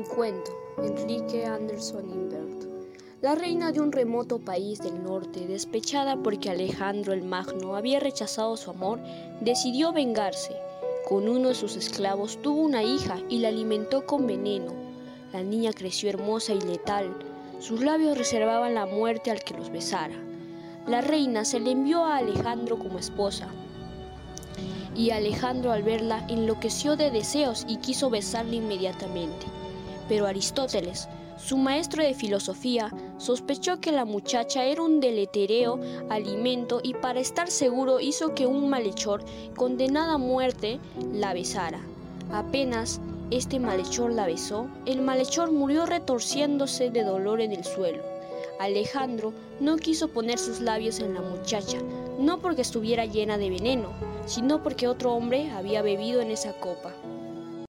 Minicuento, Enrique Anderson Invert. La reina de un remoto país del norte, despechada porque Alejandro el Magno había rechazado su amor, decidió vengarse. Con uno de sus esclavos tuvo una hija y la alimentó con veneno. La niña creció hermosa y letal. Sus labios reservaban la muerte al que los besara. La reina se le envió a Alejandro como esposa, y Alejandro al verla enloqueció de deseos y quiso besarla inmediatamente. Pero Aristóteles, su maestro de filosofía, sospechó que la muchacha era un deletereo alimento y para estar seguro hizo que un malhechor, condenada a muerte, la besara. Apenas este malhechor la besó, el malhechor murió retorciéndose de dolor en el suelo. Alejandro no quiso poner sus labios en la muchacha, no porque estuviera llena de veneno, sino porque otro hombre había bebido en esa copa.